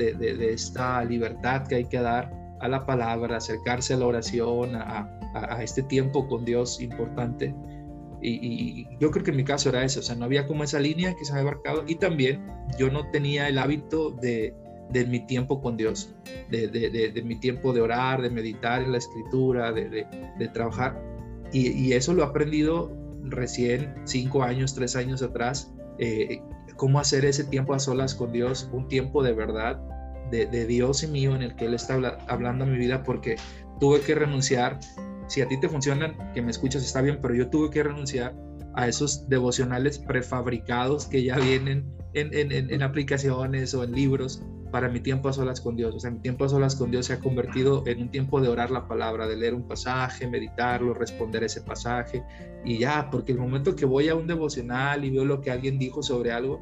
B: esta libertad que hay que dar a la palabra, acercarse a la oración, a, a, este tiempo con Dios importante. Y, yo creo que en mi caso era eso, o sea, no había como esa línea que se había marcado y también yo no tenía el hábito de, de mi tiempo con Dios, de, de, de, mi tiempo de orar, de meditar en la escritura, de, trabajar. Y, y, eso lo he aprendido recién, cinco años, tres años atrás, eh, cómo hacer ese tiempo a solas con Dios, un tiempo de verdad, de, Dios y mío en el que Él está hablando a mi vida, porque tuve que renunciar. Si a ti te funcionan, que me escuchas está bien, pero yo tuve que renunciar a esos devocionales prefabricados que ya vienen en, en, en, aplicaciones o en libros para mi tiempo a solas con Dios. O sea, mi tiempo a solas con Dios se ha convertido en un tiempo de orar la palabra, de leer un pasaje, meditarlo, responder ese pasaje y ya, porque el momento que voy a un devocional y veo lo que alguien dijo sobre algo,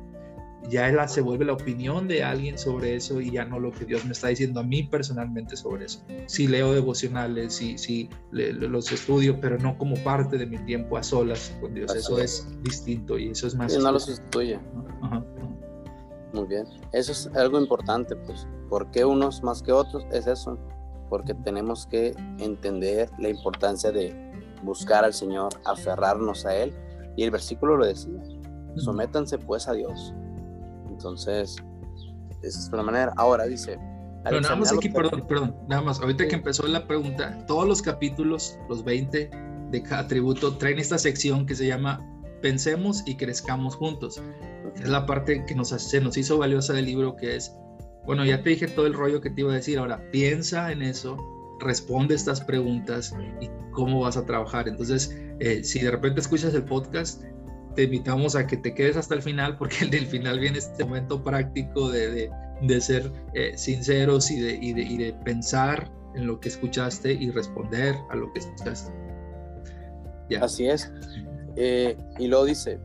B: ya se vuelve la opinión de alguien sobre eso y ya no lo que Dios me está diciendo a mí personalmente sobre eso. Sí leo devocionales, sí, sí los estudio, pero no como parte de mi tiempo a solas con Dios. eso es. distinto y eso es más...
A: Y no los estudia. Ajá. Muy bien. Eso es algo importante, pues. ¿Por qué unos más que otros? Es eso. Porque tenemos que entender la importancia de buscar al Señor, aferrarnos a Él. Y el versículo lo decía. Sométanse pues a Dios. Entonces, esa es la manera. Ahora dice.
B: Pero nada más aquí, perdón, perdón, nada más. Ahorita que empezó la pregunta, todos los capítulos, los 20 de cada tributo, traen esta sección que se llama Pensemos y crezcamos juntos es la parte que nos, se nos hizo valiosa del libro, que es, bueno, ya te dije todo el rollo que te iba a decir, ahora piensa en eso, responde estas preguntas y cómo vas a trabajar. Entonces, eh, si de repente escuchas el podcast, te invitamos a que te quedes hasta el final, porque del final viene este momento práctico de, de, ser eh, sinceros y de, y, y de pensar en lo que escuchaste y responder a lo que escuchaste.
A: Ya. Así es. Eh, y luego dice,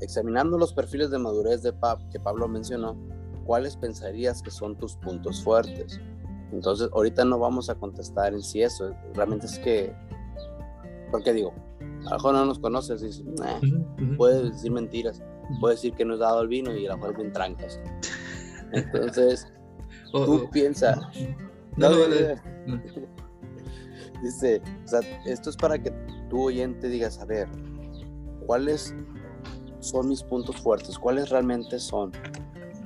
A: Examinando los perfiles de madurez de Pab que Pablo mencionó, ¿cuáles pensarías que son tus puntos fuertes? Entonces, ahorita no vamos a contestar en sí eso, realmente es que, porque digo, a lo mejor no nos conoces y dices, puedes decir mentiras, puedes decir que no has dado el vino y a lo mejor bien trancas. Entonces, tú piensas, no, dice, o sea, esto es para que tú oyente digas, a ver, ¿cuál es son mis puntos fuertes, cuáles realmente son.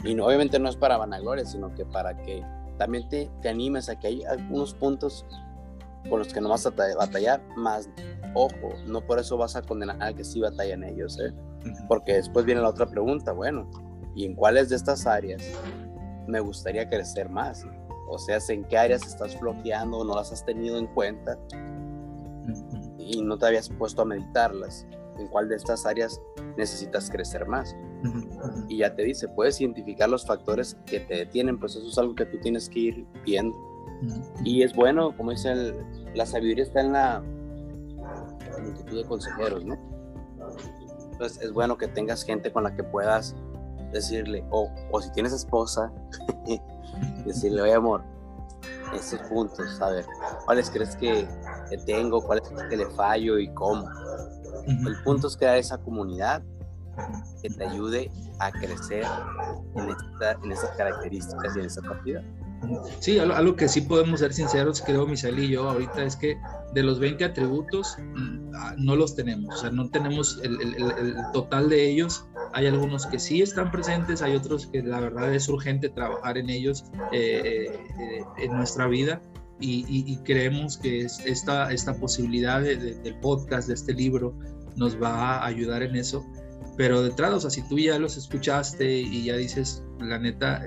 A: Y no, obviamente no es para vanagloria, sino que para que también te, te animes a que hay algunos puntos con los que no vas a batallar, más ojo, no por eso vas a condenar a que sí batallan ellos, ¿eh? porque después viene la otra pregunta, bueno, ¿y en cuáles de estas áreas me gustaría crecer más? O sea, ¿en qué áreas estás flojeando o no las has tenido en cuenta y no te habías puesto a meditarlas? ¿En cuál de estas áreas necesitas crecer más. Y ya te dice, puedes identificar los factores que te detienen, pues eso es algo que tú tienes que ir viendo. Y es bueno, como dice, la sabiduría está en la multitud de consejeros, ¿no? Entonces es bueno que tengas gente con la que puedas decirle, o, o si tienes esposa, decirle, oye amor, estos puntos, a ver, ¿cuáles crees que, que tengo? ¿Cuáles crees que le fallo y cómo? El punto es crear esa comunidad que te ayude a crecer en, en esas características y en esa partida.
B: Sí, algo, que sí podemos ser sinceros, creo Michelle y yo ahorita es que de los 20 atributos mm, ah, no los tenemos, o sea, no tenemos el, total de ellos. Hay algunos que sí están presentes, hay otros que la verdad es urgente trabajar en ellos eh, eh, en nuestra vida. Y, creemos que esta, esta posibilidad del podcast, de este libro, nos va a ayudar en eso. Pero detrás, o sea, si tú ya los escuchaste y ya dices, la neta,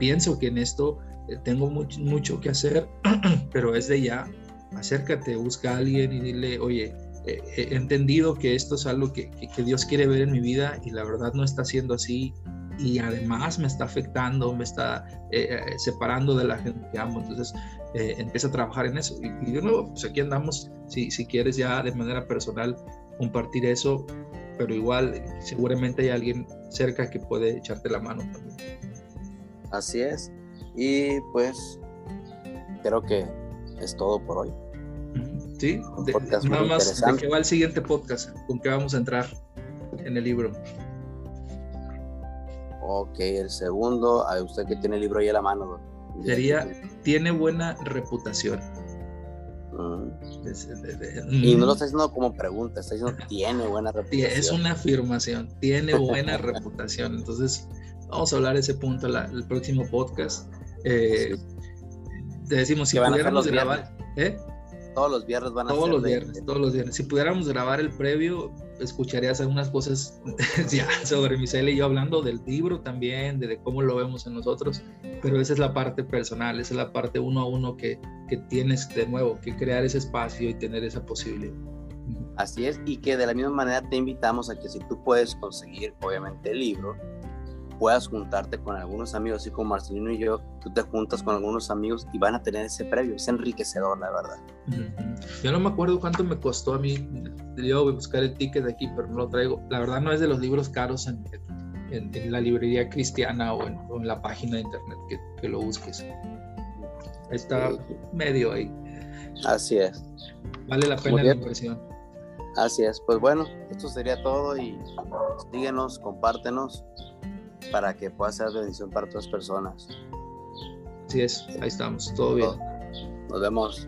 B: pienso que en esto eh, tengo mucho, mucho que hacer, pero es de ya, acércate, busca a alguien y dile, oye, eh, he entendido que esto es algo que, que, Dios quiere ver en mi vida y la verdad no está siendo así y además me está afectando, me está eh, separando de la gente que amo. Entonces empieza a trabajar en eso. Y, de nuevo, pues aquí andamos, si, si quieres ya de manera personal compartir eso, pero igual seguramente hay alguien cerca que puede echarte la mano también.
A: Así es. Y pues creo que es todo por hoy.
B: Sí, nada más, ¿de qué va el siguiente podcast? ¿Con qué vamos a entrar en el libro?
A: Ok, el segundo, a usted que tiene el libro ahí a la mano.
B: Sería, tiene buena reputación.
A: Y no lo está diciendo como pregunta, está diciendo tiene buena reputación.
B: Es una afirmación, tiene buena reputación. Entonces, vamos a hablar de ese punto el próximo podcast. Eh, te decimos, si pudiéramos grabar, ¿eh?
A: Todos los viernes van a
B: Todos los viernes, todos los viernes. Si pudiéramos grabar el previo, escucharías algunas cosas ya sobre Michelle y yo hablando del libro también, de, cómo lo vemos en nosotros, pero esa es la parte personal, esa es la parte uno a uno que, que tienes de nuevo, que crear ese espacio y tener esa posibilidad.
A: Así es, y que de la misma manera te invitamos a que si tú puedes conseguir, obviamente, el libro, puedas juntarte con algunos amigos, así como Marcelino y yo, tú te juntas con algunos amigos y van a tener ese previo, es enriquecedor, la verdad.
B: Yo no me acuerdo cuánto me costó a mí, yo voy a buscar el ticket de aquí, pero no lo traigo. La verdad no es de los libros caros en, en, la librería cristiana o en, la página de internet que, que lo busques. Está medio ahí.
A: Así es.
B: Vale la pena la inversión.
A: Así es. Pues bueno, esto sería todo y síguenos, compártenos para que pueda ser bendición para otras personas.
B: Así es, ahí estamos, todo bien.
A: Nos vemos.